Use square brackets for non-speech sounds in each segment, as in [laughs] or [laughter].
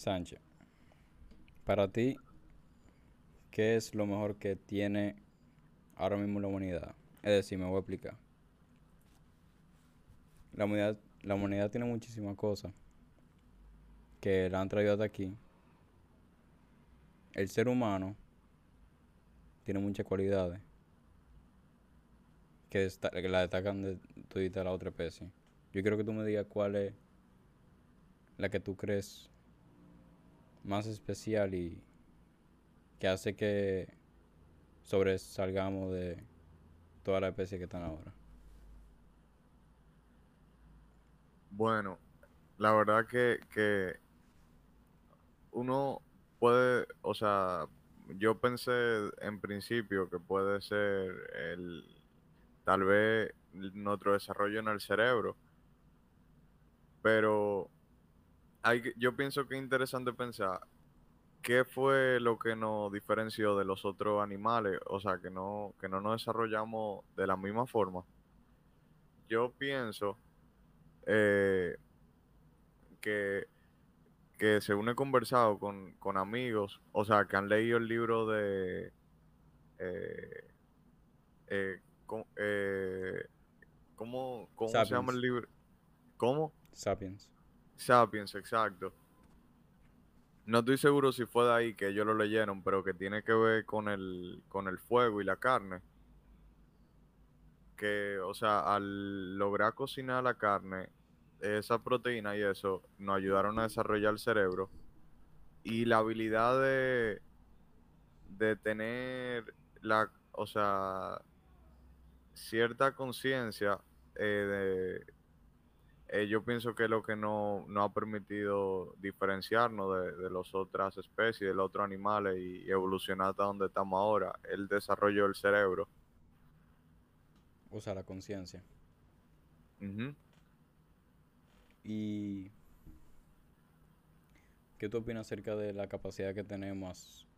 Sánchez, para ti, ¿qué es lo mejor que tiene ahora mismo la humanidad? Es decir, me voy a explicar. La humanidad, la humanidad tiene muchísimas cosas que la han traído hasta aquí. El ser humano tiene muchas cualidades que, la destacan de todita la otra especie. Yo quiero que tú me digas cuál es la que tú crees más especial y que hace que sobresalgamos de todas las especies que están ahora. Bueno, la verdad que, que uno puede, o sea, yo pensé en principio que puede ser el, tal vez nuestro desarrollo en el cerebro, pero hay, yo pienso que es interesante pensar qué fue lo que nos diferenció de los otros animales, o sea, que no, que no nos desarrollamos de la misma forma. Yo pienso eh, que, que según he conversado con, con amigos, o sea, que han leído el libro de... eh, eh, ¿cómo, eh, ¿cómo- cómo se llama el libro? ¿Cómo? Sapiens. Sapiens, exacto. No estoy seguro si fue de ahí que ellos lo leyeron, pero que tiene que ver con el, con el fuego y la carne. Que, o sea, al lograr cocinar la carne, esa proteína y eso nos ayudaron a desarrollar el cerebro. Y la habilidad de, de tener la, o sea, cierta conciencia eh, de, eh, yo pienso que es lo que no, no ha permitido diferenciarnos de, de las otras especies, de los otros animales y, y evolucionar hasta donde estamos ahora, el desarrollo del cerebro. O sea, la conciencia. Ujú. ¿Y qué tú opinas acerca de la capacidad que tenemos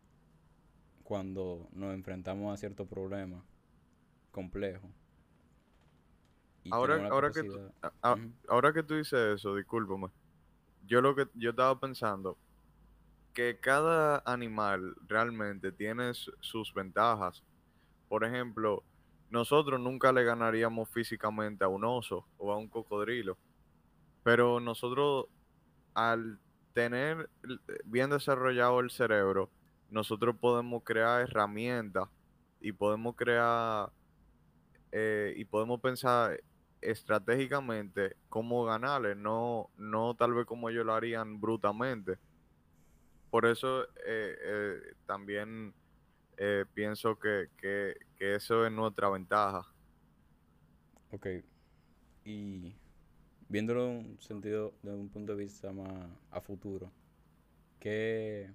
cuando nos enfrentamos a ciertos problemas complejos? Ahora, ahora, que tú, a- ahora que tú dices eso, discúlpame, yo lo que yo estaba pensando que cada animal realmente tiene su- sus ventajas. Por ejemplo, nosotros nunca le ganaríamos físicamente a un oso o a un cocodrilo, pero nosotros al tener bien desarrollado el cerebro, nosotros podemos crear herramientas y podemos crear eh, y podemos pensar estratégicamente cómo ganarle, no, no tal vez como ellos lo harían brutamente. Por eso eh, eh, también eh, pienso que, que- que eso es nuestra ventaja. Ok. Y viéndolo en un sentido, de un punto de vista más a futuro, ¿qué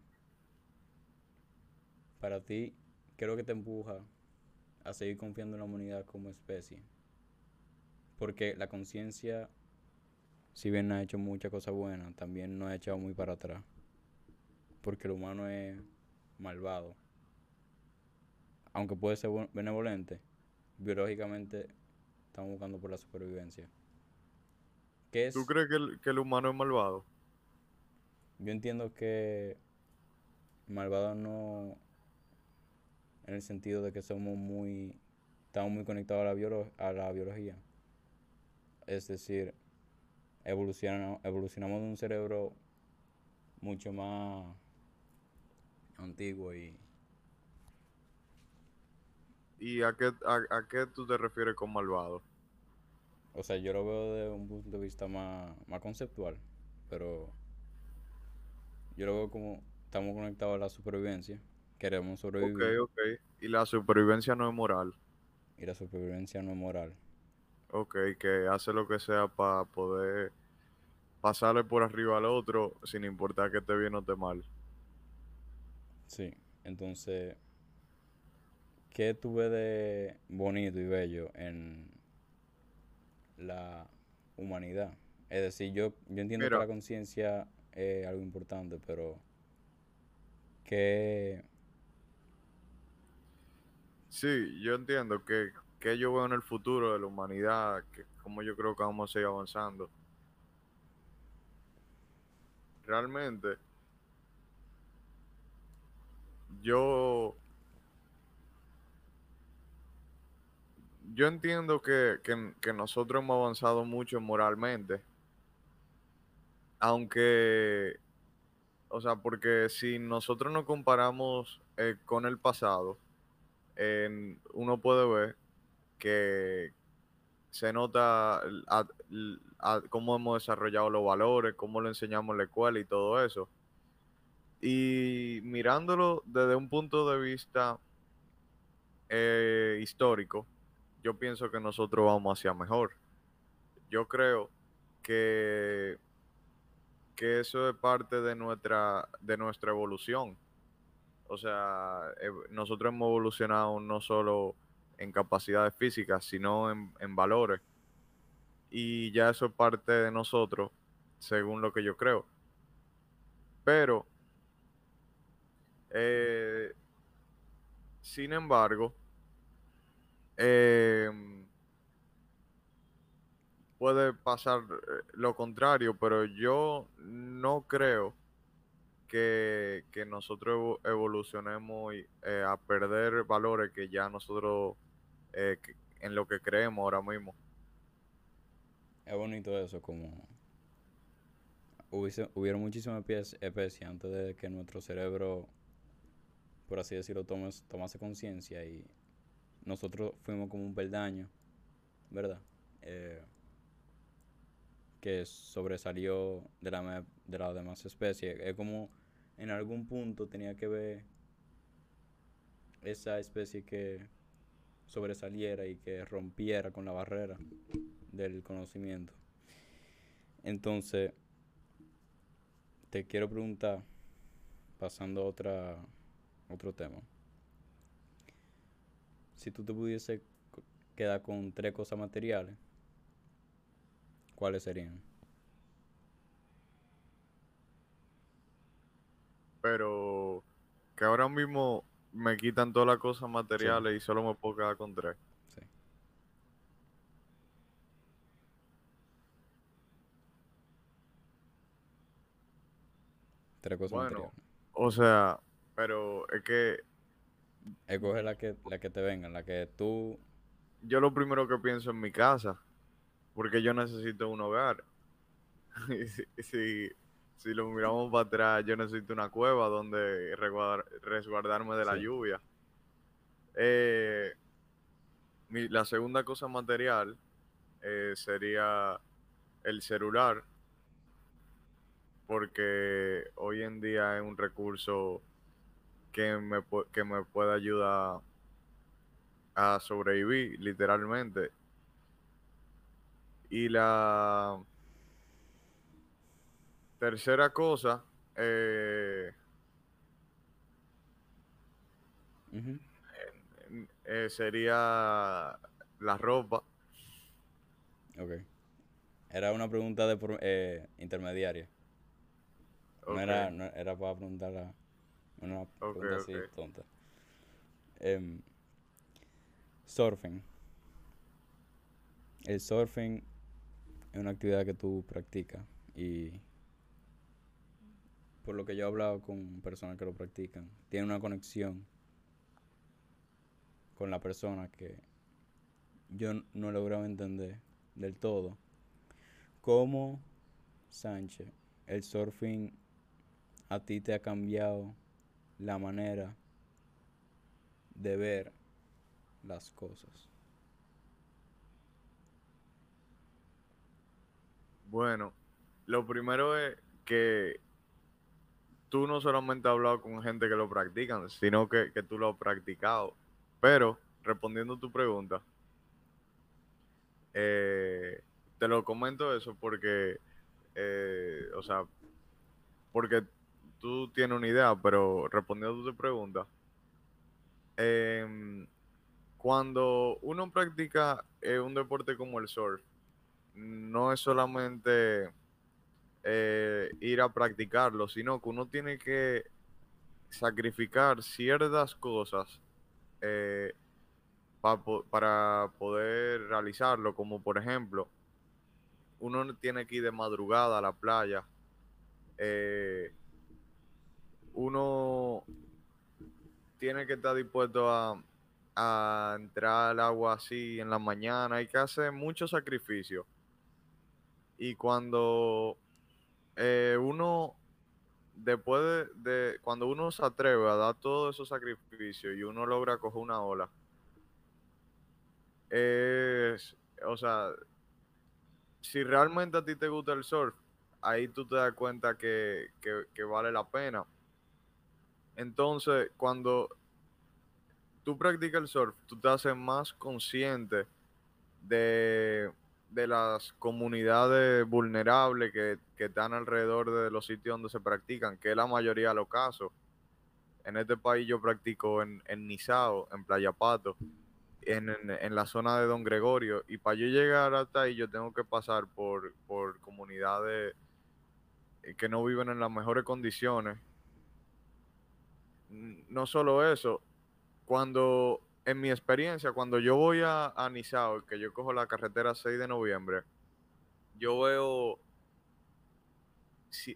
para ti, lo que te empuja a seguir confiando en la humanidad como especie? Porque la conciencia, si bien ha hecho muchas cosas buenas, también nos ha echado muy para atrás. Porque el humano es malvado. Aunque puede ser benevolente, biológicamente estamos buscando por la supervivencia. ¿Qué es? ¿Tú crees que el, que el humano es malvado? Yo entiendo que malvado no en el sentido de que somos muy estamos muy conectados a la biolo- a la biología. Es decir, evolucionamos, evolucionamos de un cerebro mucho más antiguo y ¿Y a qué, a, a qué tú te refieres con malvado? o sea, yo lo veo de un punto de vista más, más conceptual, pero yo lo veo como estamos conectados a la supervivencia, queremos Ok, sobrevivir ok. Y la supervivencia no es moral. y la supervivencia no es moral. Ok, que hace lo que sea para poder pasarle por arriba al otro sin importar que esté bien o esté mal. Sí, entonces, ¿qué tú ves de bonito y bello en la humanidad? Es decir, yo, yo entiendo que la conciencia es algo importante, pero ¿qué, Sí, yo entiendo que, que yo veo en el futuro de la humanidad, que como yo creo que vamos a seguir avanzando. Realmente, yo yo entiendo que, que- nosotros hemos avanzado mucho moralmente, aunque, o sea, porque si nosotros nos comparamos eh, con el pasado, uno puede ver que se nota a- cómo hemos desarrollado los valores, cómo lo enseñamos en la escuela y todo eso. Y mirándolo desde un punto de vista eh, histórico, yo pienso que nosotros vamos hacia mejor. Yo creo que, que eso es parte de nuestra, de nuestra evolución. O sea, ev- nosotros hemos evolucionado no solo en capacidades físicas, sino en, en valores. Y ya eso es parte de nosotros, según lo que yo creo. Pero, eh, sin embargo, em, puede pasar eh, lo contrario, pero yo no creo que, que nosotros evo- evolucionemos eh, a perder valores que ya nosotros eh, en lo que creemos ahora mismo. Es bonito eso, como hubiese, hubieron muchísimas espe- especies antes de que nuestro cerebro, por así decirlo, tomes- tomase conciencia y nosotros fuimos como un peldaño, ¿verdad? Eh, que sobresalió de, la, de las demás especies. Es como en algún punto tenía que ver esa especie que sobresaliera y que rompiera con la barrera del conocimiento. Entonces, te quiero preguntar, pasando a otra, otro tema. Si tú te pudiese quedar con tres cosas materiales, ¿cuáles serían? Pero que ahora mismo me quitan todas las cosas materiales y solo me puedo quedar con tres. Sí. Tres cosas Bueno, materiales. O sea, pero es que Escoge la que, la que te venga, la que tú... yo lo primero que pienso en mi casa, porque yo necesito un hogar. [laughs] Y si, si, si lo miramos para atrás, yo necesito una cueva donde resguardar- resguardarme de la Sí. lluvia. Eh, mi- la segunda cosa material eh, sería el celular, porque hoy en día es un recurso que me, que me puede ayudar a sobrevivir, literalmente. Y la tercera cosa, eh, eh, sería la ropa. Ok. Era una pregunta de eh, intermediaria. No era, no era para preguntarla una pregunta así tonta. Em, surfing. El surfing es una actividad que tú practicas y por lo que yo he hablado con personas que lo practican, tiene una conexión con la persona que yo no he logrado entender del todo. ¿Cómo, Sánchez, el surfing a ti te ha cambiado la manera de ver las cosas? Bueno, lo primero es que tú no solamente has hablado con gente que lo practican, sino que, que tú lo has practicado. Pero, respondiendo a tu pregunta, eh, te lo comento eso porque, eh, o sea, porque tú tienes una idea, pero respondiendo tu pregunta, em, cuando uno practica eh, un deporte como el surf, no es solamente eh, ir a practicarlo, sino que uno tiene que sacrificar ciertas cosas eh, para poder realizarlo, como por ejemplo, uno no tiene que ir de madrugada a la playa, eh, uno tienes que estar dispuesto a, a entrar al agua así en la mañana. Hay que hacer mucho sacrificio. Y cuando eh, uno, después de, cuando uno se atreve a dar todos esos sacrificios y uno logra coger una ola, es, o sea, si realmente a ti te gusta el surf, ahí tú te das cuenta que- que vale la pena. Entonces, cuando tú practicas el surf, tú te haces más consciente de, de las comunidades vulnerables que, que están alrededor de los sitios donde se practican, que es la mayoría de los casos. En este país yo practico en, en Nizao, en Playa Pato, en, en- la zona de Don Gregorio, y para yo llegar hasta ahí yo tengo que pasar por, por comunidades eh, que no viven en las mejores condiciones. No solo eso, cuando, en mi experiencia, cuando yo voy a, a que yo cojo la carretera 6 de noviembre, yo veo,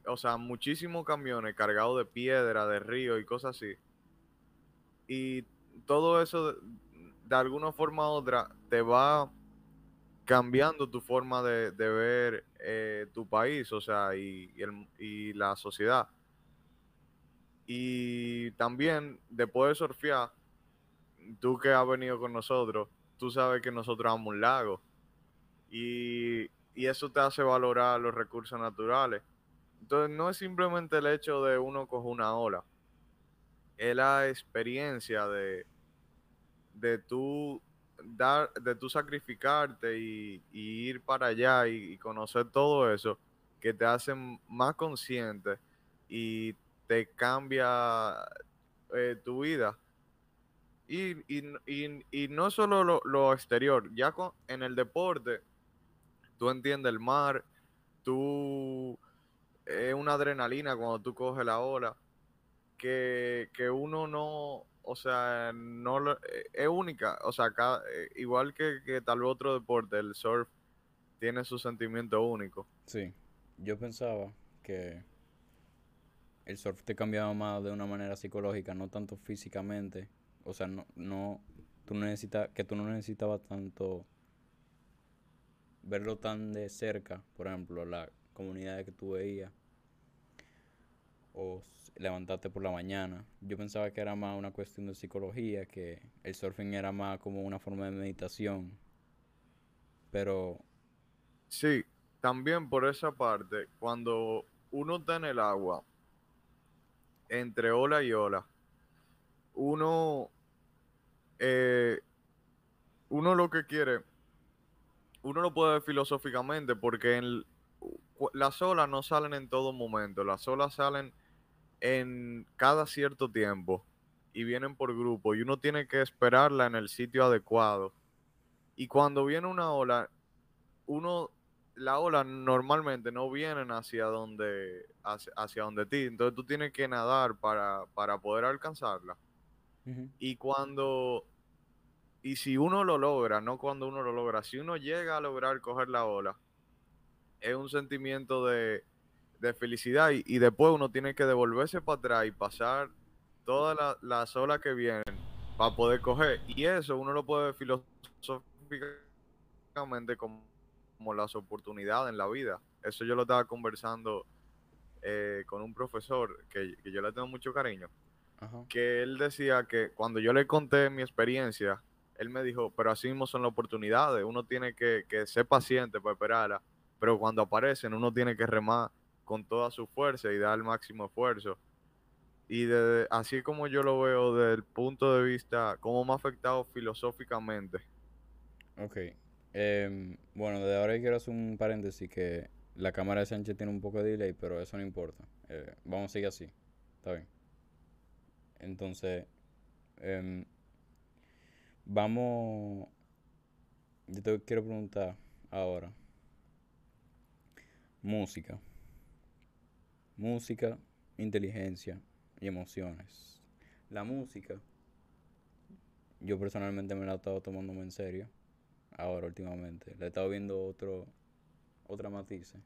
o sea, muchísimos camiones cargados de piedra, de río y cosas así. Y todo eso, de, alguna forma u otra, te va cambiando tu forma de, ver eh, tu país, o sea, y, y el- y la sociedad. Y también, después de surfear, tú que has venido con nosotros, tú sabes que nosotros vamos a un lago. Y, y eso te hace valorar los recursos naturales. Entonces, no es simplemente el hecho de uno coger una ola, es la experiencia de, de tú dar, de tú sacrificarte y, ir para allá y, conocer todo eso, que te hacen más consciente y te cambia eh, tu vida. Y, y, y- y no solo lo, lo exterior, ya con- en el deporte, tú entiendes el mar, tú es una adrenalina cuando tú coges la ola, que, que uno no, o sea, no lo- eh, es única, o sea, cada- eh, igual que, que tal otro deporte, el surf tiene su sentimiento único. Sí, yo pensaba que el surf te cambiaba más de una manera psicológica, no tanto físicamente. O sea, no, no, tú no necesitas, que tú no necesitabas tanto verlo tan de cerca, por ejemplo, la comunidad que tú veías, o levantarte por la mañana. Yo pensaba que era más una cuestión de psicología, que el surfing era más como una forma de meditación. Pero, Sí, también por esa parte, cuando uno está en el agua, entre ola y ola, uno, eh, uno lo que quiere, uno lo puede ver filosóficamente, porque las olas no salen en todo momento, las olas salen en cada cierto tiempo y vienen por grupo y uno tiene que esperarla en el sitio adecuado. Y cuando viene una ola, uno, la ola normalmente no vienen hacia donde, hacia, hacia donde ti, entonces tú tienes que nadar para, para poder alcanzarla. Y cuando, y si uno lo logra, no cuando uno lo logra, si uno llega a lograr coger la ola, es un sentimiento de, de felicidad y, y después uno tiene que devolverse para atrás y pasar todas la- las olas que vienen para poder coger. Y eso uno lo puede filosóficamente como, como las oportunidades en la vida. Eso yo lo estaba conversando eh, con un profesor que, que yo le tengo mucho cariño ajá, que él decía que cuando yo le conté mi experiencia, él me dijo, pero así mismo son las oportunidades, uno tiene que, que ser paciente para esperarla, pero cuando aparecen uno tiene que remar con toda su fuerza y dar el máximo esfuerzo. Y de, así como yo lo veo desde el punto de vista, cómo me ha afectado filosóficamente. ok. Em, bueno, de ahora quiero hacer un paréntesis que la cámara de Sánchez tiene un poco de delay, pero eso no importa. Eh, vamos a seguir así. Está bien. Entonces, em, vamos. Yo te quiero preguntar ahora. Música. Música, inteligencia y emociones. La música, yo personalmente me la he estado tomando muy en serio. Ahora, últimamente. Le he estado viendo otro, otra matices.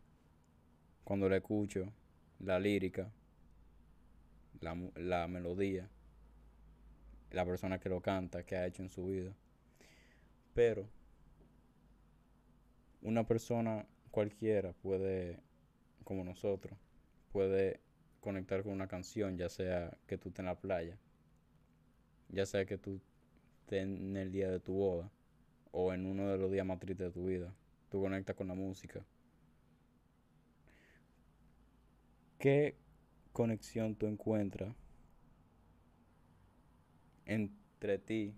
Cuando la escucho, la lírica, la, la melodía, la persona que lo canta, que ha hecho en su vida. Pero una persona cualquiera puede, como nosotros, puede conectar con una canción, ya sea que tú estés en la playa, ya sea que tú estés en el día de tu boda o en uno de los días más tristes de tu vida. Tú conectas con la música. ¿Qué conexión tú encuentras entre ti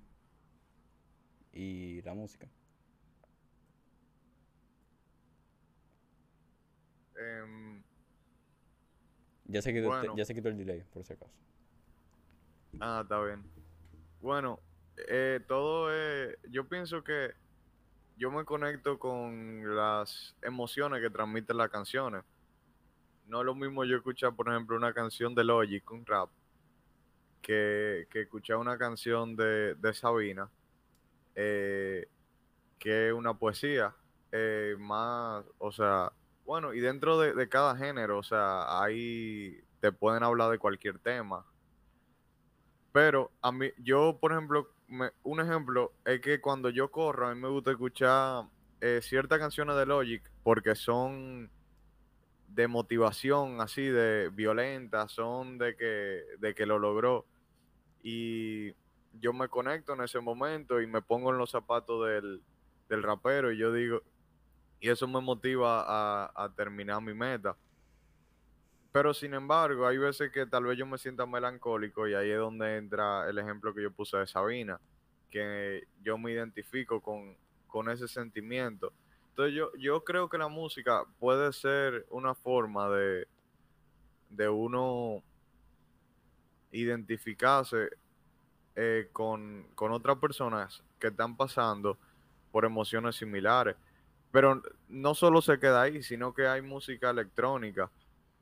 y la música? Em, Ya se quitó, Bueno. ya se quitó el delay, por si acaso. ah, está bien. Bueno, eh, todo es, yo pienso que yo me conecto con las emociones que transmiten las canciones. No es lo mismo yo escuchar, por ejemplo, una canción de Logic, un rap, que, que escuchar una canción de, de Sabina, eh, que es una poesía, eh, más, o sea, bueno, y dentro de, de cada género, o sea, ahí te pueden hablar de cualquier tema. Pero a mí, yo, por ejemplo, me- un ejemplo es que cuando yo corro, a mí me gusta escuchar eh, ciertas canciones de Logic porque son de motivación, así de violenta, son de que, de que lo logró. Y yo me conecto en ese momento y me pongo en los zapatos del, del rapero y yo digo, y eso me motiva a, a terminar mi meta. Pero sin embargo, hay veces que tal vez yo me sienta melancólico y ahí es donde entra el ejemplo que yo puse de Sabina, que yo me identifico con, con ese sentimiento. Entonces yo, yo creo que la música puede ser una forma de, de uno identificarse eh, con, con otras personas que están pasando por emociones similares. Pero no solo se queda ahí, sino que hay música electrónica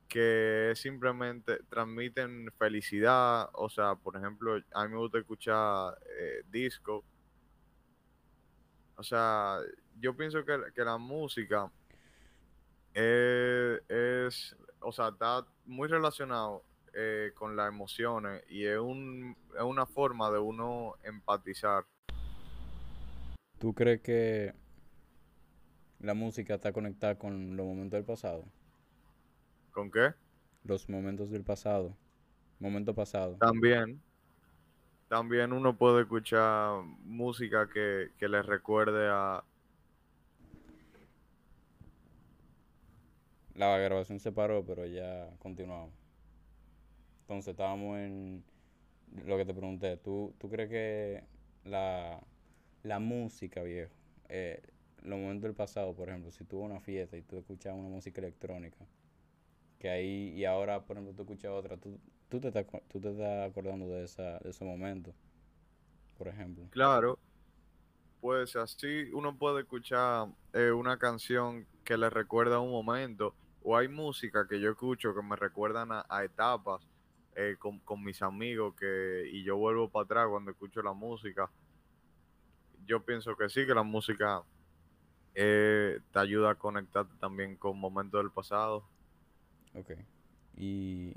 que simplemente transmiten felicidad. O sea, por ejemplo, a mí me gusta escuchar eh, disco. O sea, yo pienso que, que la música eh, es, o sea, está muy relacionado eh, con las emociones y es, un, es una forma de uno empatizar. ¿Tú crees que la música está conectada con los momentos del pasado? ¿Con qué? Los momentos del pasado. Momento pasado. También, también uno puede escuchar música que, que le recuerde a... La grabación se paró, pero ya continuamos. Entonces estábamos en lo que te pregunté. ¿Tú, tú crees que la, la música, viejo, eh, los momentos del pasado, por ejemplo, si a una fiesta y tú escuchas una música electrónica, que ahí, y ahora, por ejemplo, tú escuchas otra, tú, tú, te, estás, tú te estás acordando de, esa, de ese momento, por ejemplo? Claro, pues así uno puede escuchar eh, una canción que le recuerda un momento, o hay música que yo escucho que me recuerdan a, etapas eh, con, con mis amigos que, y yo vuelvo para atrás cuando escucho la música. Yo pienso que sí, que la música eh, te ayuda a conectarte también con momentos del pasado. Ok. Y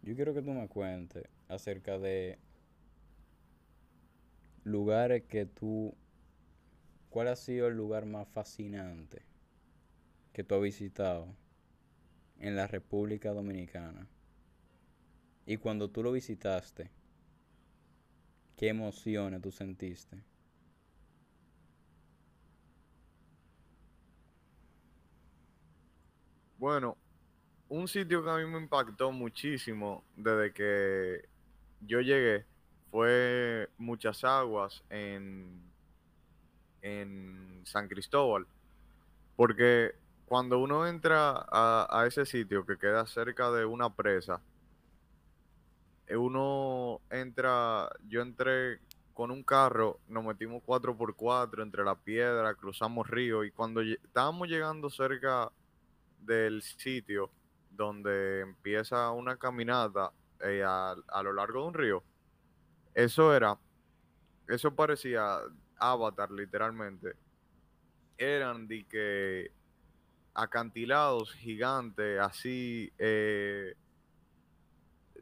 yo quiero que tú me cuentes acerca de lugares que tú... ¿Cuál ha sido el lugar más fascinante que tú has visitado en la República Dominicana? Y cuando tú lo visitaste, ¿qué emociones tú sentiste? Bueno, un sitio que a mí me impactó muchísimo desde que yo llegué fue Muchas Aguas en, en San Cristóbal. Porque cuando uno entra a, ese sitio que queda cerca de una presa, eh, uno entra, yo entré con un carro, nos metimos 4x4 entre la piedra, cruzamos río y cuando estábamos llegando cerca del sitio donde empieza una caminata eh, a lo largo de un río, eso era, eso parecía Avatar literalmente. Eran de que acantilados gigantes, así, eh,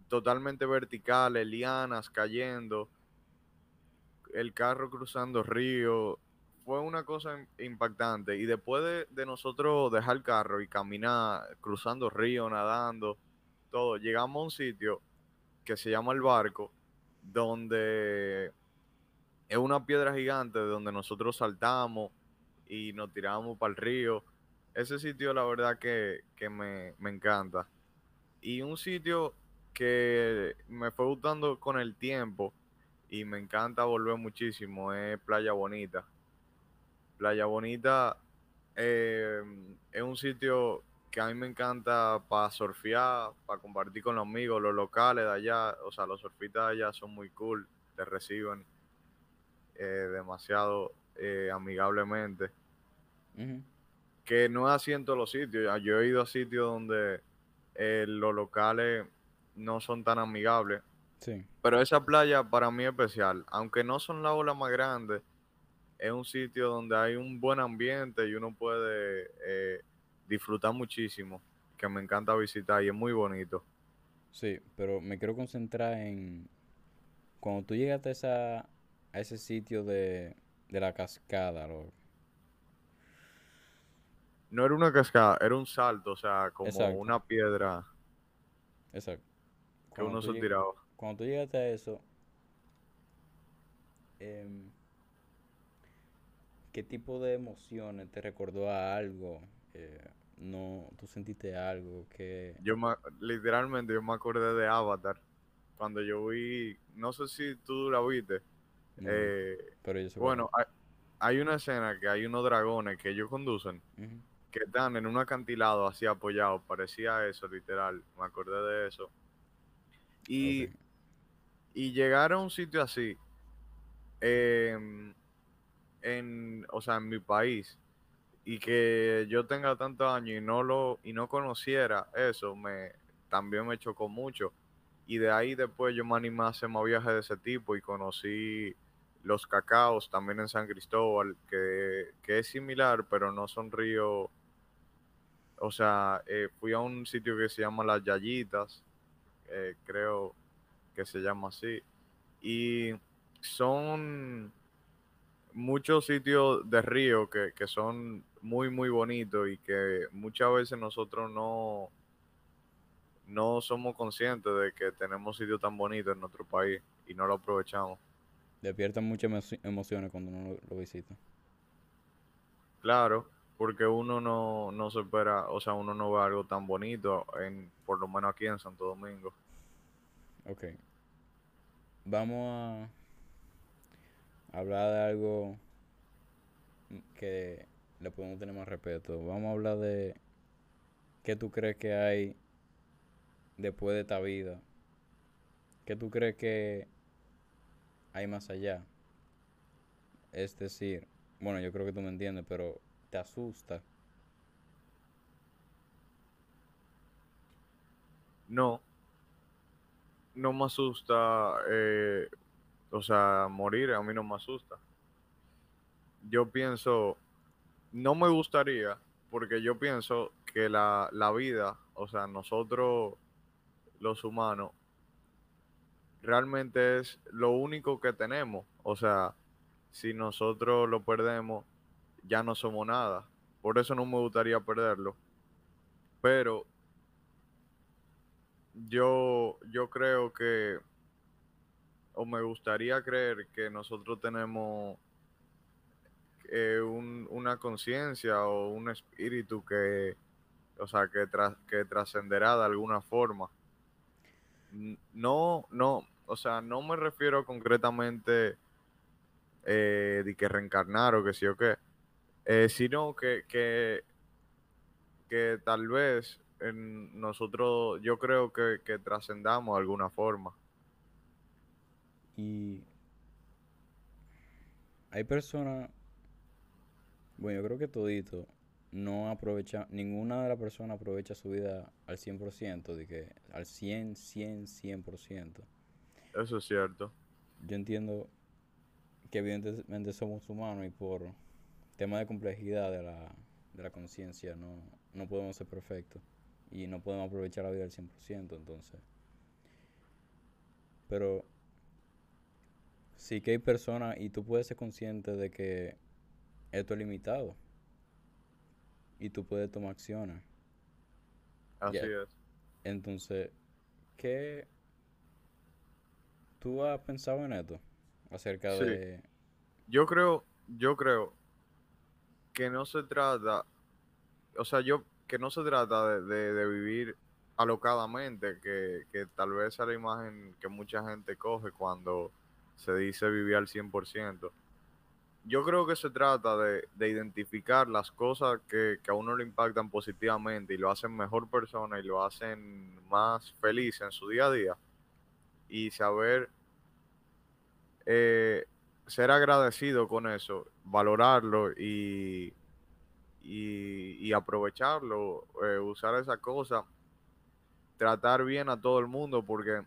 totalmente verticales, lianas cayendo, el carro cruzando río, fue una cosa im- impactante. Y después de, de nosotros dejar el carro y caminar, cruzando río, nadando, todo, llegamos a un sitio que se llama el barco, donde es una piedra gigante donde nosotros saltamos y nos tiramos para el río. Ese sitio, la verdad, que, que me, me encanta. Y un sitio que me fue gustando con el tiempo y me encanta volver muchísimo es Playa Bonita. Playa Bonita eh, es un sitio que a mí me encanta para surfear, para compartir con los amigos, los locales de allá. O sea, los surfistas de allá son muy cool, te reciben eh, demasiado eh, amigablemente. Que no es así en todos los sitios. Yo he ido a sitios donde eh, los locales no son tan amigables. Sí, Pero esa playa para mí es especial. Aunque no son las olas más grandes, es un sitio donde hay un buen ambiente y uno puede eh, disfrutar muchísimo. Que me encanta visitar y es muy bonito. sí, pero me quiero concentrar en cuando tú llegaste a, esa, a ese sitio de, de la cascada, lo- No era una cascada, era un salto, o sea, como Exacto. una piedra exacto. que Cuando uno se tiraba. Cuando tú llegaste a eso, em, ¿qué tipo de emociones te recordó a algo? Eh, no, ¿tú sentiste algo que... Yo me- literalmente yo me acordé de Avatar. Cuando yo vi, no sé si tú la viste. no, eh, pero yo bueno, hay, hay una escena que hay unos dragones que ellos conducen. Ujú. Que están en un acantilado así apoyados, parecía eso, literal, me acordé de eso. Y, y llegar a un sitio así, em, en, o sea, en mi país, y que yo tenga tantos años y no lo, y no conociera eso, me, también me chocó mucho. Y de ahí después yo me animé a hacer más viajes de ese tipo y conocí los cacaos también en San Cristóbal, que, que es similar, pero no son ríos. O sea, eh, fui a un sitio que se llama Las Yayitas, eh, creo que se llama así. Y son muchos sitios de río que, que son muy, muy bonitos y que muchas veces nosotros no, no somos conscientes de que tenemos sitios tan bonitos en nuestro país y no lo aprovechamos. Despiertan muchas emo- emociones cuando uno lo, lo visita. Claro, porque uno no, no se espera, o sea, uno no ve algo tan bonito, en, por lo menos aquí en Santo Domingo. Ok. Vamos a hablar de algo que le podemos tener más respeto. Vamos a hablar de qué tú crees que hay después de esta vida. ¿Qué tú crees que hay más allá? Es decir, bueno, yo creo que tú me entiendes, pero te asusta. No, no me asusta, eh, o sea, morir a mí no me asusta. Yo pienso, no me gustaría, porque yo pienso que la, la vida, o sea, nosotros los humanos, realmente es lo único que tenemos. O sea, si nosotros lo perdemos, ya no somos nada. Por eso no me gustaría perderlo. Pero yo, yo creo que, o me gustaría creer que nosotros tenemos eh, un- una conciencia o un espíritu que, o sea, que, que trascenderá de alguna forma. No, no, o sea, no me refiero concretamente eh, de que reencarnar o que sí o qué, eh, sino que, que, que tal vez en nosotros, yo creo que, que trascendamos de alguna forma. Y hay personas, bueno, yo creo que todito no aprovecha, ninguna de las personas aprovecha su vida al 100%, de que al 100, 100, 100%. Eso es cierto. Yo entiendo que evidentemente somos humanos y por tema de complejidad de la, de la conciencia no, no podemos ser perfectos y no podemos aprovechar la vida al 100%, entonces Pero sí que hay personas y tú puedes ser consciente de que esto es limitado. Y tú puedes tomar acciones. Así es. Entonces, ¿qué tú has pensado en esto? Acerca Sí. de... Yo creo, yo creo que no se trata, o sea, yo, que no se trata de, de- de vivir alocadamente, que, que tal vez es la imagen que mucha gente coge cuando se dice vivir al 100%. Yo creo que se trata de, de identificar las cosas que, que a uno le impactan positivamente y lo hacen mejor persona y lo hacen más feliz en su día a día y saber eh, ser agradecido con eso, valorarlo y, y, aprovecharlo, eh, usar esa cosa, tratar bien a todo el mundo, porque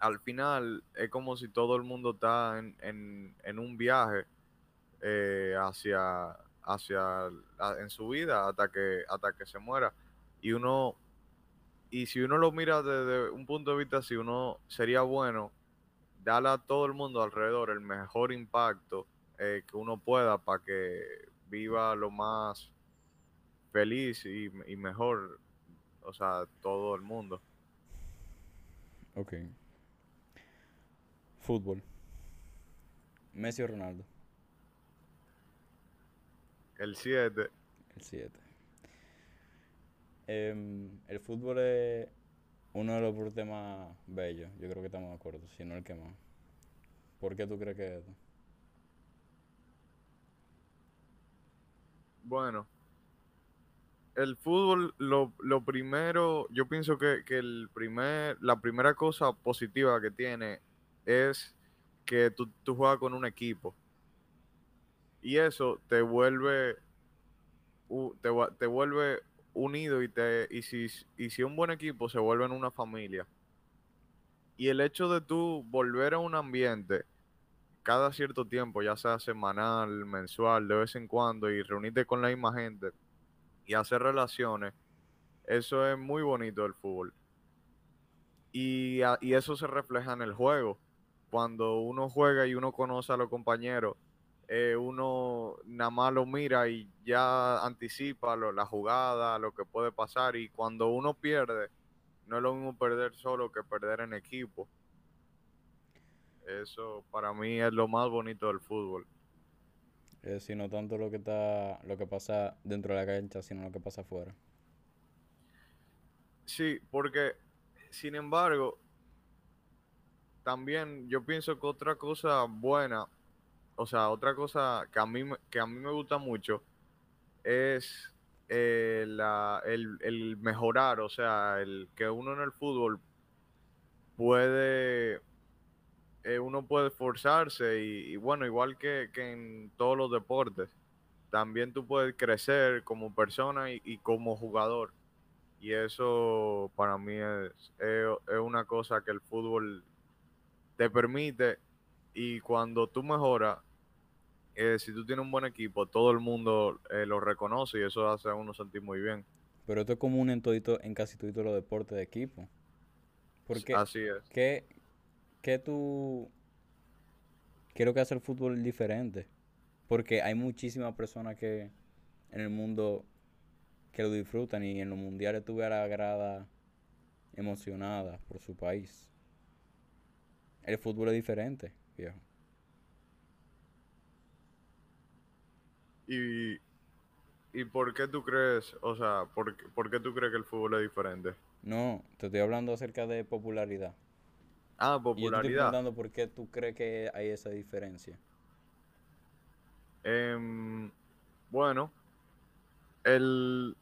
al final es como si todo el mundo está en, en- un viaje eh, hacia, hacia en su vida hasta que, hasta que se muera. Y uno, y si uno lo mira desde un punto de vista así, uno sería bueno darle a todo el mundo alrededor el mejor impacto eh, que uno pueda para que viva lo más feliz y, y mejor, o sea, todo el mundo. Ok. Fútbol. Messi o Ronaldo. El 7, El 7. el fútbol es uno de los deportes más bellos. Yo creo que estamos de acuerdo, si no el que más. ¿Por qué tú crees que es esto? bueno, el fútbol, lo, lo primero, yo pienso que, que el primer, la primera cosa positiva que tiene es que tú, tú juegas con un equipo. Y eso te vuelve, te, te vuelve unido y, te, y, si, y si un buen equipo se vuelve en una familia. Y el hecho de tú volver a un ambiente cada cierto tiempo, ya sea semanal, mensual, de vez en cuando, y reunirte con la misma gente y hacer relaciones, eso es muy bonito del fútbol. Y, y eso se refleja en el juego. Cuando uno juega y uno conoce a los compañeros, eh, uno nada más lo mira y ya anticipa lo- la jugada, lo que puede pasar. Y cuando uno pierde, no es lo mismo perder solo que perder en equipo. Eso para mí es lo más bonito del fútbol. Es decir, no tanto lo que está, lo que pasa dentro de la cancha, sino lo que pasa afuera. Sí, porque sin embargo, también yo pienso que otra cosa buena, o sea, otra cosa que a mí, que a mí me gusta mucho es eh, la, el, el mejorar, o sea, el que uno en el fútbol puede, eh, uno puede esforzarse y, bueno, igual que, que en todos los deportes, también tú puedes crecer como persona y, y como jugador. Y eso para mí es, es, es una cosa que el fútbol te permite y cuando tú mejoras, eh, si tú tienes un buen equipo, todo el mundo eh, lo reconoce y eso hace a uno sentir muy bien. Pero esto es común en todito, en casi todos los deportes de equipo. Porque, Así es. ¿qué, qué tú, lo que hace el fútbol diferente? Porque hay muchísimas personas que en el mundo que lo disfrutan y en los mundiales tú ves a la grada emocionada por su país. El fútbol es diferente, viejo. ¿Y, ¿Y por qué tú crees, o sea, por, por qué tú crees que el fútbol es diferente? No, te estoy hablando acerca de popularidad. Ah, Y yo te estoy popularidad. preguntando por qué tú crees que hay esa diferencia. Em, bueno, el,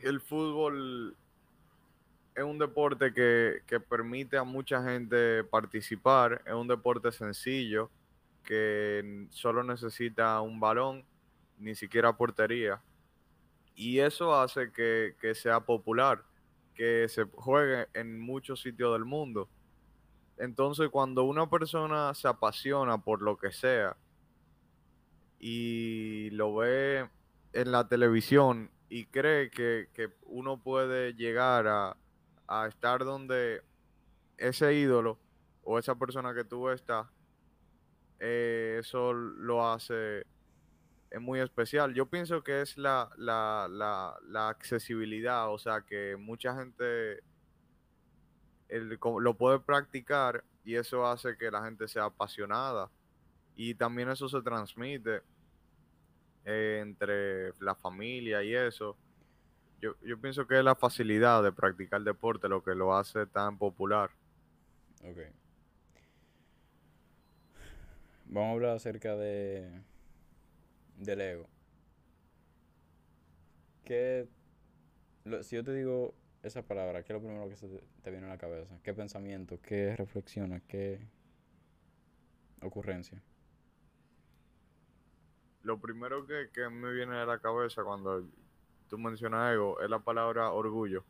el fútbol es un deporte que, que permite a mucha gente participar, es un deporte sencillo que solo necesita un balón, ni siquiera portería. Y eso hace que, que sea popular, que se juegue en muchos sitios del mundo. Entonces, cuando una persona se apasiona por lo que sea, y lo ve en la televisión y cree que, que uno puede llegar a, a estar donde ese ídolo o esa persona que tú estás, eh, eso lo hace es muy especial. Yo pienso que es la, la, la, la accesibilidad, o sea, que mucha gente lo puede practicar y eso hace que la gente sea apasionada. Y también eso se transmite eh, entre la familia y eso. Yo, yo pienso que es la facilidad de practicar deporte lo que lo hace tan popular. Ok. Vamos a hablar acerca de del ego. ¿Qué, si yo te digo esa palabra, ¿qué es lo primero que se te, viene a la cabeza? ¿Qué pensamiento? ¿Qué reflexiones? ¿Qué ocurrencia? Lo primero que, que me viene a la cabeza cuando tú mencionas ego es la palabra orgullo.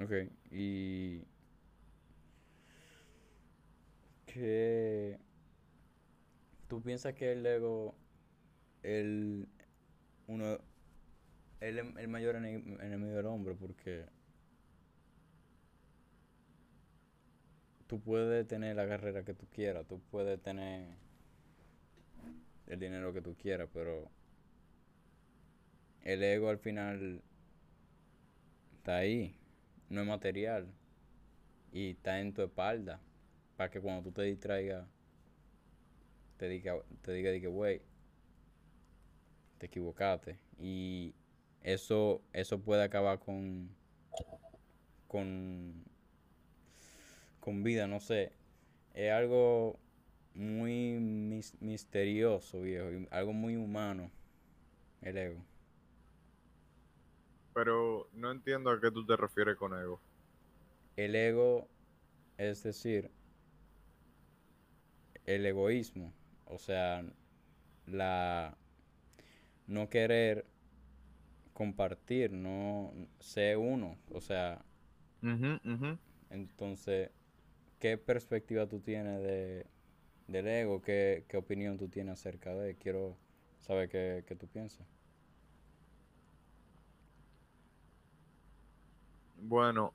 Ok, y... ¿Qué, ¿Tú piensas que el ego, el, uno, el, el mayor enemigo del hombre? Porque tú puedes tener la carrera que tú quieras, tú puedes tener el dinero que tú quieras, pero el ego al final está ahí, no es material y está en tu espalda para que cuando tú te distraigas te diga, te diga, que, güey, te equivocaste. Y eso, eso puede acabar con, con, con vida, no sé. Es algo muy misterioso, viejo, algo muy humano, el ego. Pero no entiendo a qué tú te refieres con ego. El ego, es decir, el egoísmo o sea, la no querer compartir, no ser uno, o sea, entonces, ¿qué perspectiva tú tienes de, del ego? ¿Qué, ¿Qué, opinión tú tienes acerca de? Quiero saber qué, qué tú piensas. Bueno,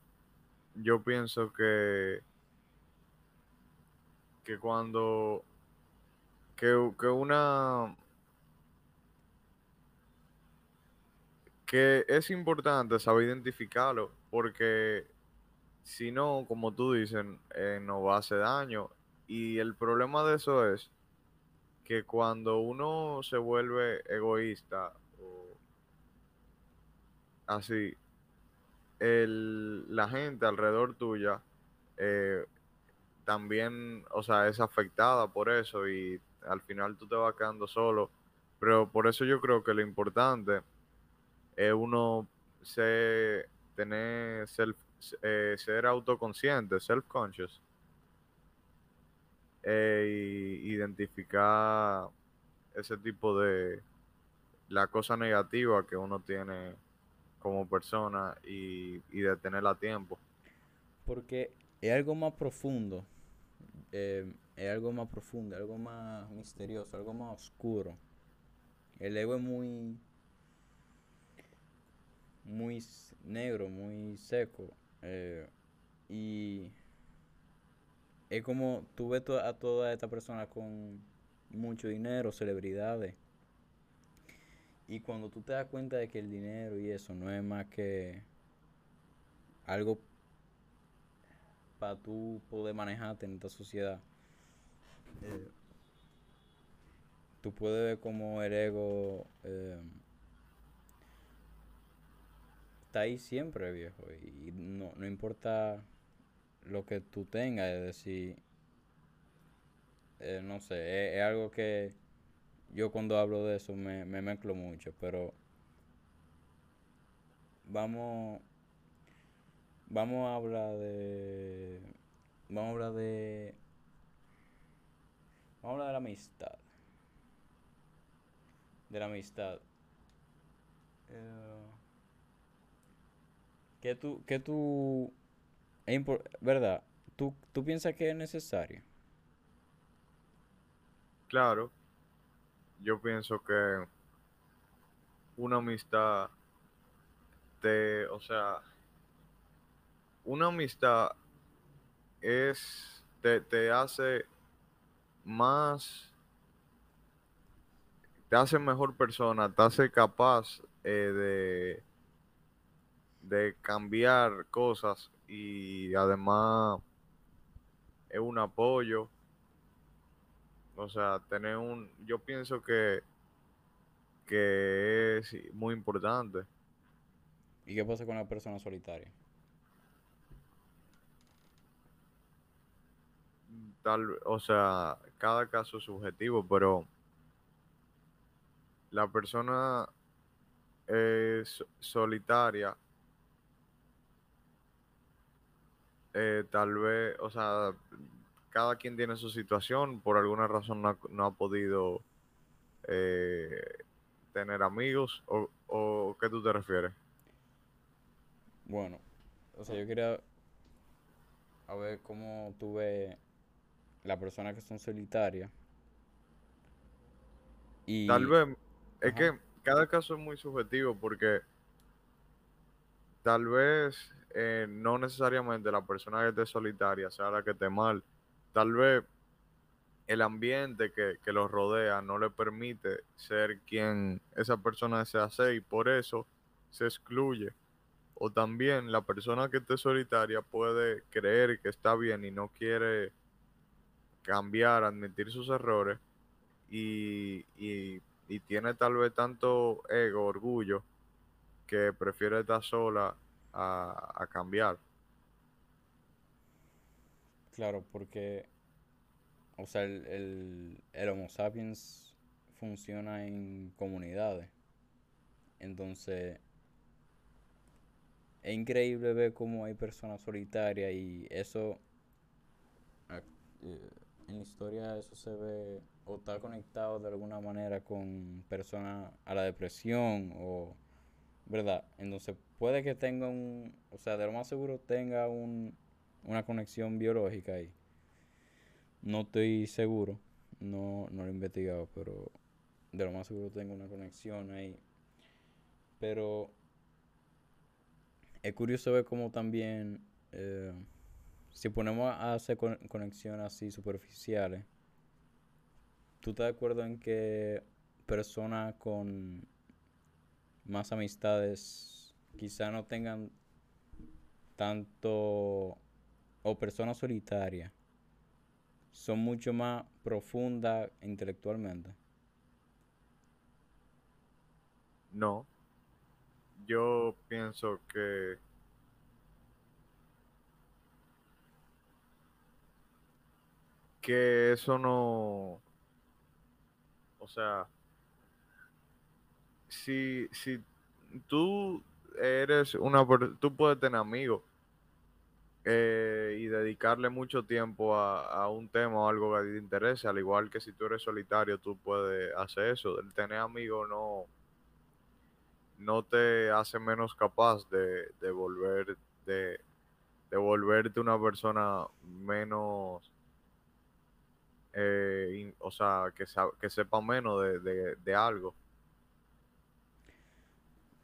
yo pienso que que cuando que, una que es importante saber identificarlo porque si no, como tú dices, eh, nos va a hacer daño. Y el problema de eso es que cuando uno se vuelve egoísta o así, el, la gente alrededor tuya eh, también, o sea, es afectada por eso y al final tú te vas quedando solo. Pero por eso yo creo que lo importante es uno ser, tener self, eh, ser autoconsciente, self-conscious. E identificar ese tipo de la cosa negativa que uno tiene como persona y, y detenerla a tiempo. Porque es algo más profundo. Eh, es algo más profundo, algo más misterioso, algo más oscuro. El ego es muy, muy negro, muy seco. Eh, y es como tú ves a toda esta persona con mucho dinero, celebridades. Y cuando tú te das cuenta de que el dinero y eso no es más que algo para tú poder manejarte en esta sociedad, eh, tú puedes ver como el ego eh, está ahí siempre, viejo. Y no, no importa lo que tú tengas, es decir, eh, no sé, es, algo que yo cuando hablo de eso me, me mezclo mucho, pero vamos, vamos a hablar de, vamos a hablar de Vamos a hablar de la amistad. De la amistad. Eh, ¿Qué tú, qué tú, es verdad, ¿Tú, tú piensas que es necesario? Claro, yo pienso que una amistad te, o sea, una amistad es, te, te hace más, te hace mejor persona, te hace capaz eh, de, de cambiar cosas y además es un apoyo. O sea, tener un, yo pienso que, que es muy importante. ¿Y qué pasa con la persona solitaria? Tal, o sea, cada caso es subjetivo, pero la persona es solitaria, eh, tal vez, o sea, cada quien tiene su situación, por alguna razón no ha, no ha podido eh, tener amigos, o, o ¿qué tú te refieres? Bueno, o sea, yo quería a ver cómo tú ves las personas que son solitarias Tal y... vez, es que cada caso es muy subjetivo porque tal vez eh, no necesariamente la persona que esté solitaria sea la que esté mal. Tal vez el ambiente que, que los rodea no le permite ser quien esa persona desea ser y por eso se excluye. O también la persona que esté solitaria puede creer que está bien y no quiere cambiar, admitir sus errores y, y- y tiene tal vez tanto ego, orgullo, que prefiere estar sola a, a cambiar. claro, porque, o sea, el, el, el Homo sapiens funciona en comunidades. Entonces, es increíble ver cómo hay personas solitarias y eso, eh, en la historia eso se ve o está conectado de alguna manera con personas a la depresión o, ¿verdad? Entonces puede que tenga un, o sea, de lo más seguro tenga un, una conexión biológica ahí. No estoy seguro, no, no lo he investigado, pero de lo más seguro tenga una conexión ahí. Pero es curioso ver cómo también, eh, si ponemos a hacer con- conexiones así superficiales, ¿tú estás de acuerdo en que personas con más amistades quizá no tengan tanto, o personas solitarias, son mucho más profundas intelectualmente? No, yo pienso que, que eso no, o sea, si, si tú eres una, tú puedes tener amigos eh, y dedicarle mucho tiempo a, a un tema o algo que te interese, al igual que si tú eres solitario, tú puedes hacer eso. El tener amigos no, no te hace menos capaz de, de volver, de, de volverte una persona menos, eh, o sea, que, sa- que sepa menos de, de, de algo.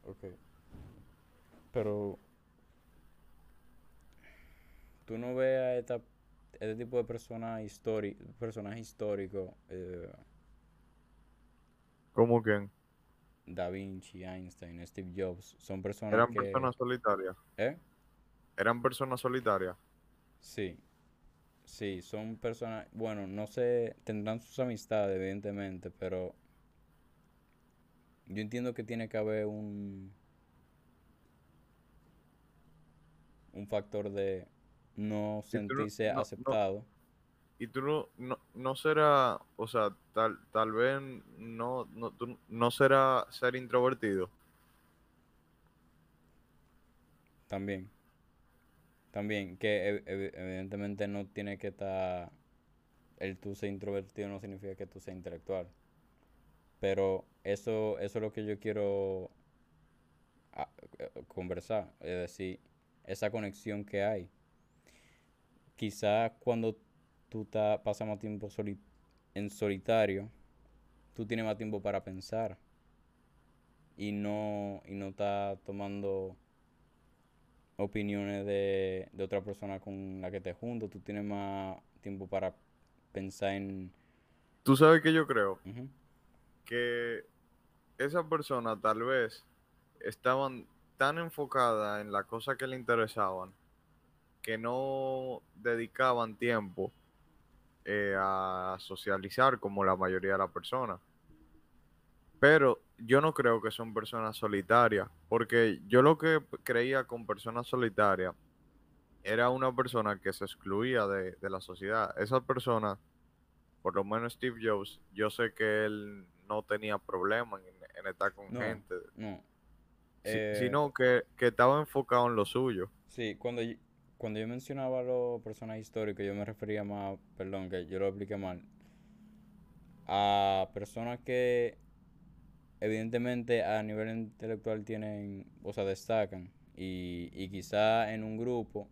Ok. Pero tú no ves a esta, este tipo de personas históri personajes históricos, eh, Como que Da Vinci, Einstein, Steve Jobs, son personas eran que, personas solitarias, ¿eh? eran personas solitarias. Sí, sí, son personas, bueno, no sé, tendrán sus amistades, evidentemente, pero yo entiendo que tiene que haber un, un factor de no sentirse no, aceptado. y tú no, no, no será, o sea, tal, tal vez no, no, tú no será ser introvertido. También, también, que ev- ev- evidentemente no tiene que estar, el tú ser introvertido no significa que tú seas intelectual, pero eso, eso es lo que yo quiero a- eh, conversar, es decir, esa conexión que hay. Quizás cuando tú ta- pasas más tiempo en solitario, tú tienes más tiempo para pensar y no, y no estás tomando opiniones de, de otra persona con la que te junto, tú tienes más tiempo para pensar en... Tú sabes que yo creo que esa persona tal vez estaban tan enfocada en las cosas que le interesaban que no dedicaban tiempo eh, a socializar como la mayoría de las personas. Pero yo no creo que son personas solitarias, porque yo lo que creía con personas solitarias era una persona que se excluía de, de la sociedad. Esa persona, por lo menos Steve Jobs, yo sé que él no tenía problema en, en estar con No, gente, no. si- Eh, sino que, que estaba enfocado en lo suyo. Sí, cuando yo, cuando yo mencionaba a los personajes históricos, yo me refería más, perdón, que yo lo expliqué mal, a personas que evidentemente a nivel intelectual tienen, o sea, destacan y, y quizá en un grupo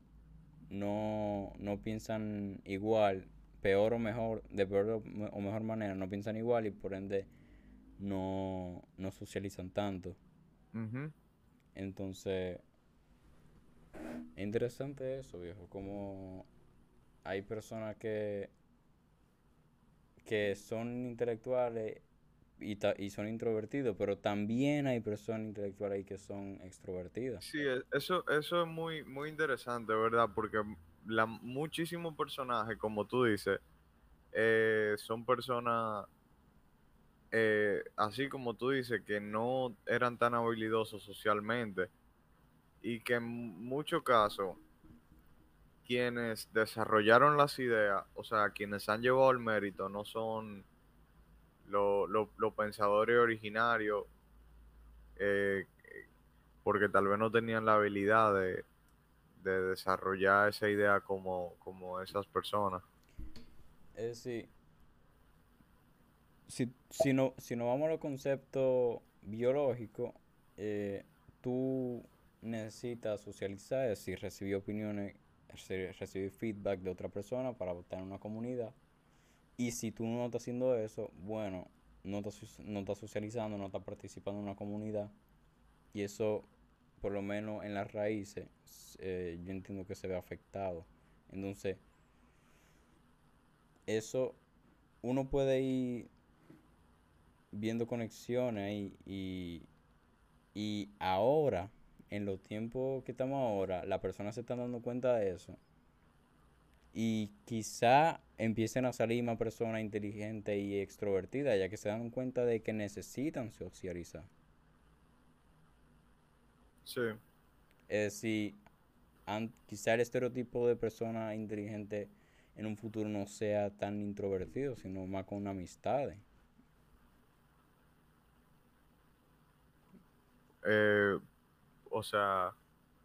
no, no piensan igual, peor o mejor, de peor o me- o mejor manera, no piensan igual y por ende no, no socializan tanto. Ujú. Entonces, es interesante eso, viejo, como hay personas que, que son intelectuales y, ta- y son introvertidos, pero también hay personas intelectuales ahí que son extrovertidas. Sí, e- eso, eso es muy, muy interesante, ¿verdad? Porque muchísimos personajes, como tú dices, eh, son personas, eh, así como tú dices, que no eran tan habilidosos socialmente y que en muchos casos quienes desarrollaron las ideas, o sea, quienes han llevado el mérito, no son lo- lo- los pensadores originarios, eh, porque tal vez no tenían la habilidad de, de desarrollar esa idea como, como esas personas. Es decir, si, si no, si no vamos a los conceptos biológicos, eh, tú necesitas socializar, es decir, recibir opiniones, reci- recibir feedback de otra persona para estar en una comunidad. Y si tú no estás haciendo eso, bueno, no estás, no estás socializando, no estás participando en una comunidad. Y eso, por lo menos en las raíces, eh, yo entiendo que se ve afectado. Entonces, eso uno puede ir viendo conexiones ahí y, y ahora, en los tiempos que estamos ahora, las personas se están dando cuenta de eso. Y quizá empiecen a salir más personas inteligentes y extrovertidas, ya que se dan cuenta de que necesitan socializar. Sí, Es decir, quizá el estereotipo de persona inteligente en un futuro no sea tan introvertido, sino más con amistades. eh, o sea,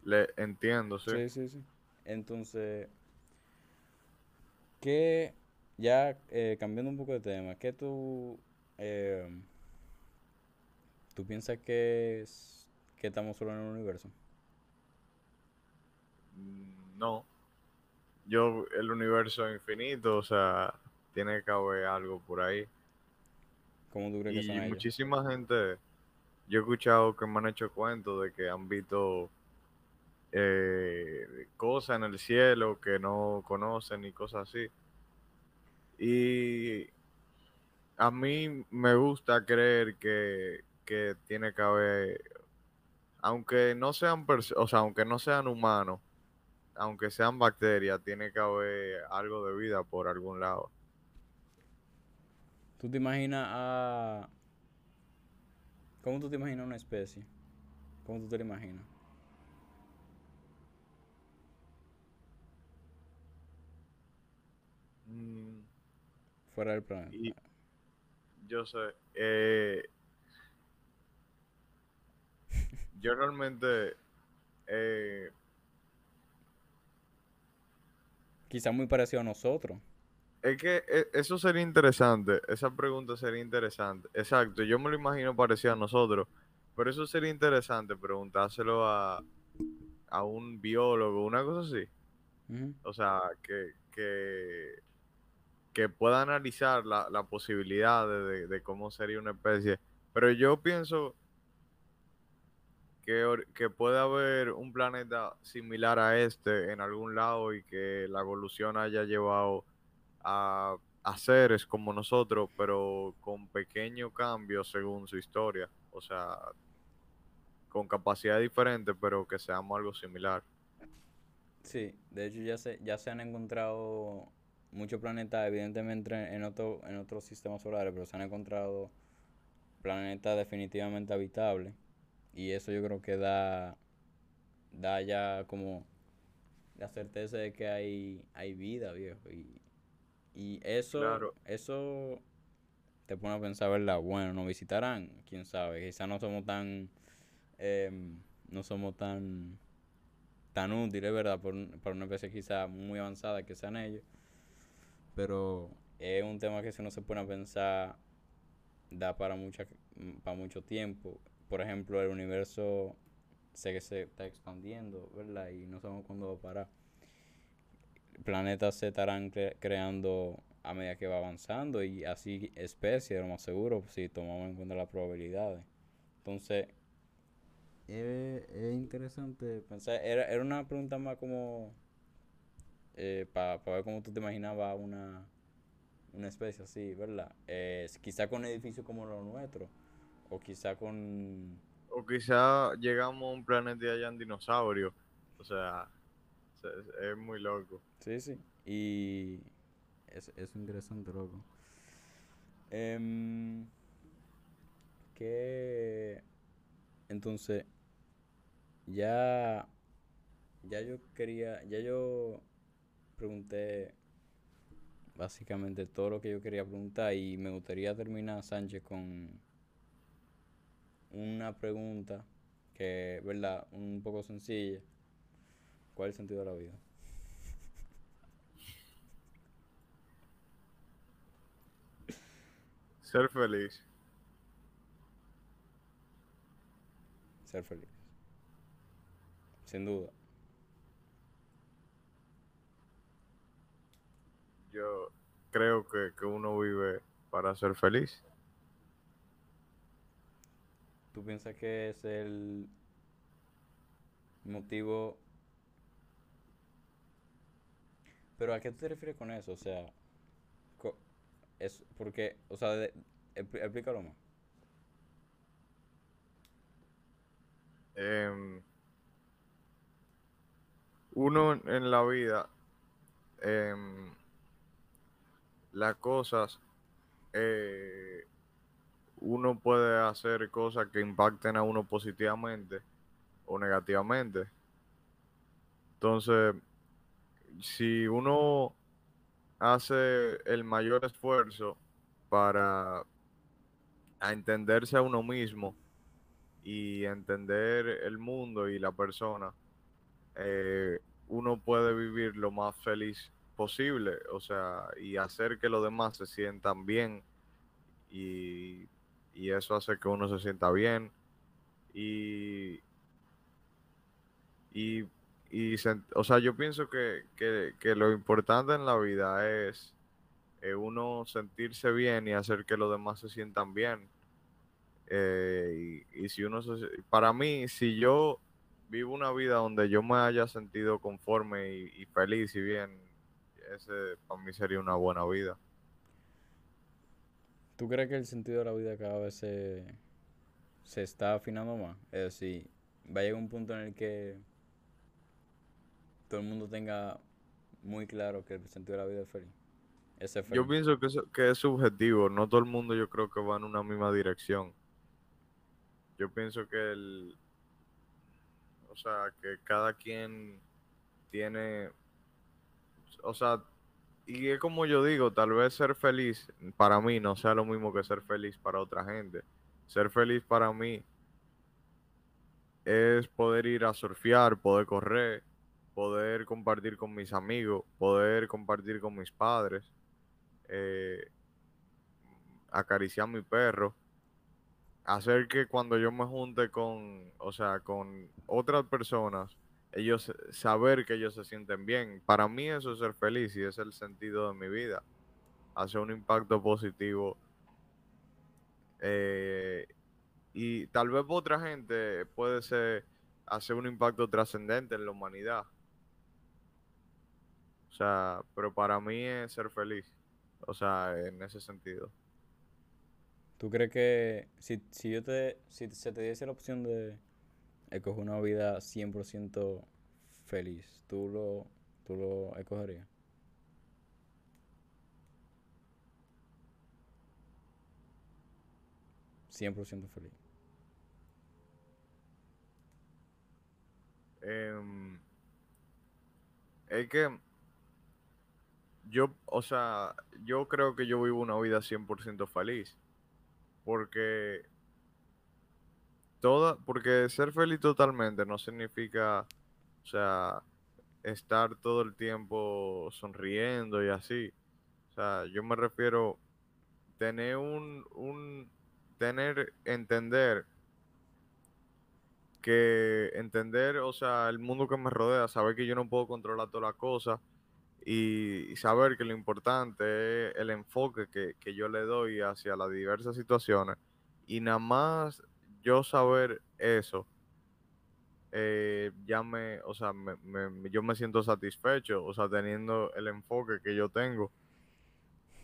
le entiendo, sí. Sí, sí, sí. Entonces, ¿qué, ya eh, cambiando un poco de tema, qué tú, eh, tú piensas que, es, que estamos solo en el universo? Mm, No, yo, el universo es infinito, o sea, tiene que haber algo por ahí. ¿Cómo tú crees que son Y ellos? muchísima gente, yo he escuchado que me han hecho cuentos de que han visto eh, cosas en el cielo que no conocen y cosas así. Y a mí me gusta creer que, que tiene que haber, aunque no sean, o sea, aunque no sean humanos, aunque sean bacterias, tiene que haber algo de vida por algún lado. ¿Tú te imaginas a... ¿Cómo tú te imaginas una especie? ¿Cómo tú te la imaginas? Mm, Fuera del y yo sé, eh, yo realmente, eh, Quizá muy parecido a nosotros. es que eh, eso sería interesante, esa pregunta sería interesante. Exacto, yo me lo imagino parecido a nosotros, pero eso sería interesante preguntárselo a, a un biólogo, una cosa así. O sea, que, que, que pueda analizar la, la posibilidad de, de- cómo sería una especie. Pero yo pienso que, que puede haber un planeta similar a este en algún lado y que la evolución haya llevado a, a seres como nosotros, pero con pequeños cambios según su historia. O sea, con capacidad diferente, pero que seamos algo similar. Sí, de hecho ya se, ya se han encontrado muchos planetas, evidentemente en otro, en otros sistemas solares, pero se han encontrado planetas definitivamente habitables. Y eso yo creo que da, da ya como la certeza de que hay, hay vida, viejo. Y, y eso, Claro. eso te pone a pensar, ¿verdad? Bueno, nos visitarán, quién sabe. Quizás no somos tan, em, no somos tan, tan útiles, ¿verdad? Por, para una especie quizá muy avanzada que sean ellos. Pero es un tema que si uno se pone a pensar, da para, mucha, para mucho tiempo. Por ejemplo, el universo sé que se está expandiendo, ¿verdad? Y no sabemos cuándo va a parar. Planetas se estarán cre- creando a medida que va avanzando y así especies, lo más seguro, si tomamos en cuenta las probabilidades. Entonces, es, es interesante pensar. Era, era una pregunta más como para ver cómo tú te imaginabas una, una especie así, ¿verdad? Eh, quizá con edificios como los nuestros, o quizá con... O quizá llegamos a un planeta y hayan dinosaurios. O sea, se- es muy loco. Sí, sí. Y es, es interesante, loco. Em, que entonces ya ya yo quería ya yo pregunté básicamente todo lo que yo quería preguntar y me gustaría terminar Sánchez con una pregunta que verdad un poco sencilla ¿cuál es el sentido de la vida? [laughs] Ser feliz. Ser feliz. Sin duda. Yo creo que, que uno vive para ser feliz. ¿Tú piensas que es el motivo? Pero ¿a qué te refieres con eso? O sea, es porque, o sea, de- expl- explícalo más. Em, uno en la vida, em, las cosas, eh, uno puede hacer cosas que impacten a uno positivamente o negativamente. Entonces, si uno hace el mayor esfuerzo para entenderse a uno mismo y entender el mundo y la persona, eh, uno puede vivir lo más feliz posible, o sea, y hacer que los demás se sientan bien y, y eso hace que uno se sienta bien y, y, o sea, yo pienso que, que- que lo importante en la vida es eh, uno sentirse bien y hacer que los demás se sientan bien. Eh, y, si uno se, para mí, si yo vivo una vida donde yo me haya sentido conforme y feliz y bien, ese para mí sería una buena vida. ¿Tú crees que el sentido de la vida cada vez se, se está afinando más? Es decir, va a llegar un punto en el que todo el mundo tenga muy claro que el sentido de la vida es feliz. Ese Yo pienso que, eso- que es subjetivo, no todo el mundo yo creo que va en una misma dirección. Yo pienso que el, o sea, que cada quien tiene, o sea, y es como yo digo, tal vez ser feliz para mí no sea lo mismo que ser feliz para otra gente. Ser feliz para mí es poder ir a surfear, poder correr, poder compartir con mis amigos, poder compartir con mis padres, eh, acariciar a mi perro, hacer que cuando yo me junte con, o sea, con otras personas, ellos saber que ellos se sienten bien. Para mí eso es ser feliz y es el sentido de mi vida. Hacer un impacto positivo eh, y tal vez para otra gente puede ser hacer un impacto trascendente en la humanidad. O sea, pero para mí es ser feliz. O sea, en ese sentido. ¿Tú crees que si, si yo te, si se te diese la opción de escoger una vida 100% feliz, ¿tú lo, tú lo escogerías? ¿100% feliz? Em, es que yo, o sea, yo creo que yo vivo una vida 100% feliz. Porque toda, porque ser feliz totalmente no significa, o sea, estar todo el tiempo sonriendo y así. O sea, yo me refiero tener un, un tener, entender que entender, o sea, el mundo que me rodea, saber que yo no puedo controlar todas las cosas y, saber que lo importante es el enfoque que, yo le doy hacia las diversas situaciones y nada más yo saber eso, eh, ya me, o sea, yo me siento satisfecho, o sea, teniendo el enfoque que yo tengo.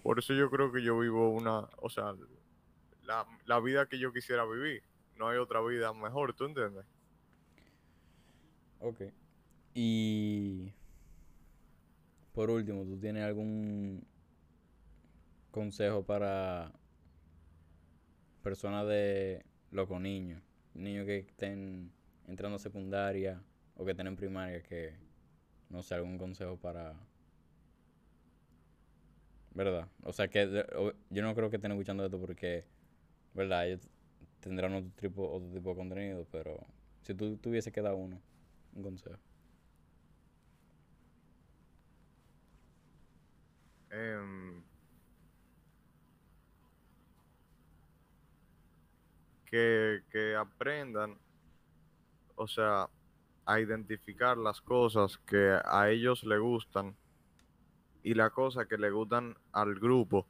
Por eso yo creo que yo vivo una, o sea, la, la vida que yo quisiera vivir. No hay otra vida mejor, ¿tú entiendes? Ok. Y por último, ¿tú tienes algún consejo para personas de loco niños? Niños que estén entrando a secundaria o que estén en primaria, que no sé, algún consejo para... ¿Verdad? O sea que yo no creo que estén escuchando esto porque, ¿verdad? Ellos tendrán otro tipo, otro tipo de contenido, pero si tú tuviese que dar uno, un consejo. Em, que, aprendan, o sea, a identificar las cosas que a ellos le gustan y las cosas que le gustan al grupo.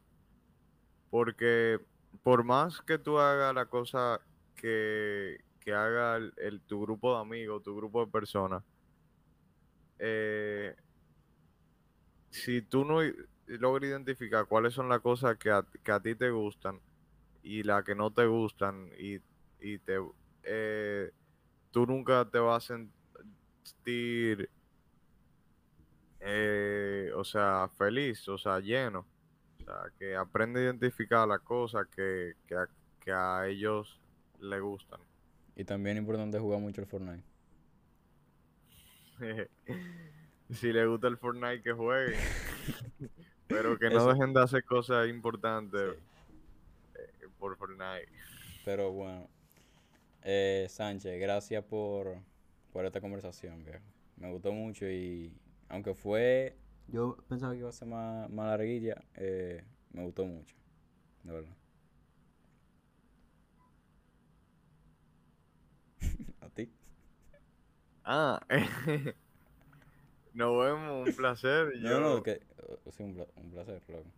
Porque por más que tú hagas la cosa que, que haga el, tu grupo de amigos, tu grupo de personas, eh, si tú no logras identificar cuáles son las cosas que que a ti te gustan y las que no te gustan y, y te eh, tú nunca te vas a sentir eh, o sea feliz o sea lleno o sea que aprende a identificar las cosas que, que, que a ellos le gustan y también es importante jugar mucho el Fortnite. [laughs] si le gusta el Fortnite, que juegue. [laughs] Pero que no dejen de hacer cosas importantes por Fortnite. Pero bueno. Eh, Sánchez, gracias por, por esta conversación, Me gustó mucho y aunque fue... Yo pensaba que iba a ser más, más larguilla, eh, me gustó mucho, de verdad. [laughs] Ah, [laughs] nos vemos, un placer. No, no, que, sí, un, placer, loco.